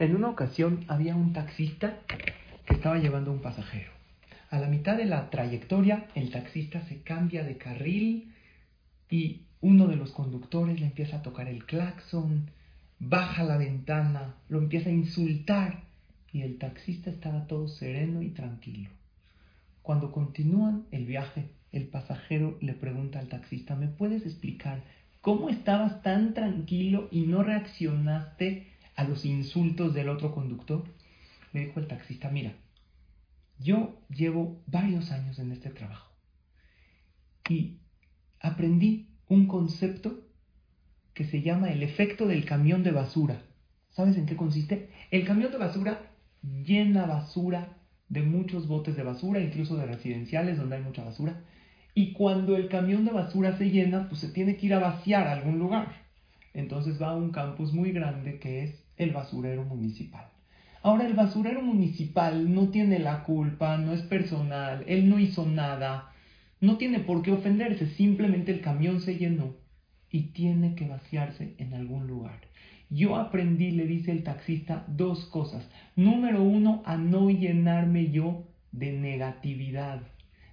En una ocasión había un taxista que estaba llevando un pasajero. A la mitad de la trayectoria, el taxista se cambia de carril y uno de los conductores le empieza a tocar el claxon, baja la ventana, lo empieza a insultar y el taxista estaba todo sereno y tranquilo. Cuando continúan el viaje, el pasajero le pregunta al taxista, ¿me puedes explicar cómo estabas tan tranquilo y no reaccionaste a los insultos del otro conductor? Le dijo el taxista, mira, yo llevo varios años en este trabajo y aprendí un concepto que se llama el efecto del camión de basura. ¿Sabes en qué consiste? El camión de basura llena basura de muchos botes de basura, incluso de residenciales donde hay mucha basura. Y cuando el camión de basura se llena, pues se tiene que ir a vaciar a algún lugar. Entonces va a un campus muy grande que es el basurero municipal. Ahora el basurero municipal no tiene la culpa, no es personal, él no hizo nada, no tiene por qué ofenderse, simplemente el camión se llenó y tiene que vaciarse en algún lugar. Yo aprendí, le dice el taxista, dos cosas. Número uno, a no llenarme yo de negatividad,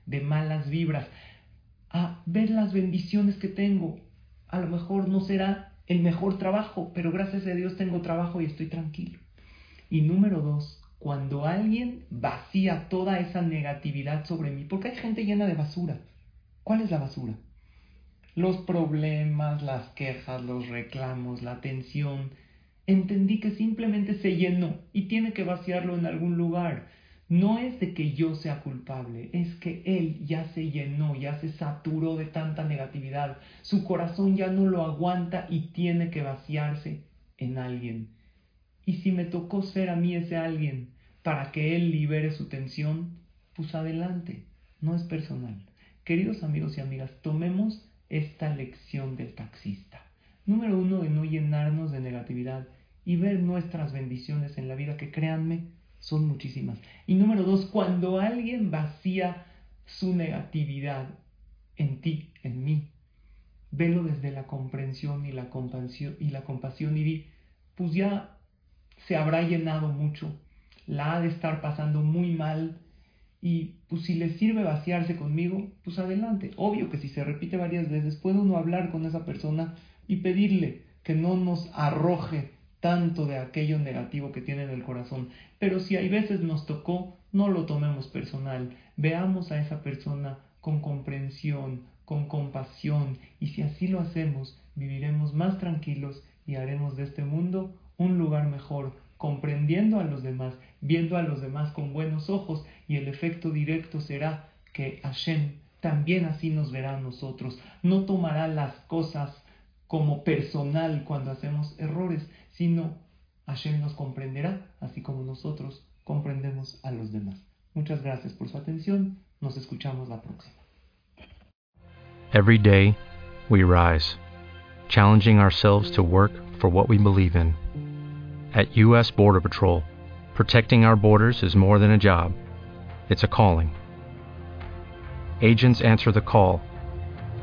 de malas vibras, a ver las bendiciones que tengo. A lo mejor no será el mejor trabajo, pero gracias a Dios tengo trabajo y estoy tranquilo. Y número dos, cuando alguien vacía toda esa negatividad sobre mí, porque hay gente llena de basura. ¿Cuál es la basura? Los problemas, las quejas, los reclamos, la tensión. Entendí que simplemente se llenó y tiene que vaciarlo en algún lugar. No es de que yo sea culpable, es que él ya se llenó, ya se saturó de tanta negatividad. Su corazón ya no lo aguanta y tiene que vaciarse en alguien. Y si me tocó ser a mí ese alguien para que él libere su tensión, pues adelante, no es personal. Queridos amigos y amigas, tomemos esta lección del taxista. Número uno, de no llenarnos de negatividad y ver nuestras bendiciones en la vida, que créanme, son muchísimas. Y número dos, cuando alguien vacía su negatividad en ti, en mí, velo desde la comprensión y la compasión y, la compasión y di, pues ya se habrá llenado mucho, la ha de estar pasando muy mal y pues si le sirve vaciarse conmigo, pues adelante. Obvio que si se repite varias veces, puede uno hablar con esa persona y pedirle que no nos arroje tanto de aquello negativo que tiene en el corazón. Pero si hay veces nos tocó, no lo tomemos personal. Veamos a esa persona con comprensión, con compasión, y si así lo hacemos, viviremos más tranquilos y haremos de este mundo un lugar mejor, comprendiendo a los demás, viendo a los demás con buenos ojos, y el efecto directo será que Hashem también así nos verá a nosotros. No tomará las cosas como personal cuando hacemos errores, sino Hashem nos comprenderá, así como nosotros comprendemos a los demás. Muchas gracias por su atención. Nos escuchamos la próxima. Every day, we rise, challenging ourselves to work for what we believe in. At U.S. Border Patrol, protecting our borders is more than a job, it's a calling. Agents answer the call,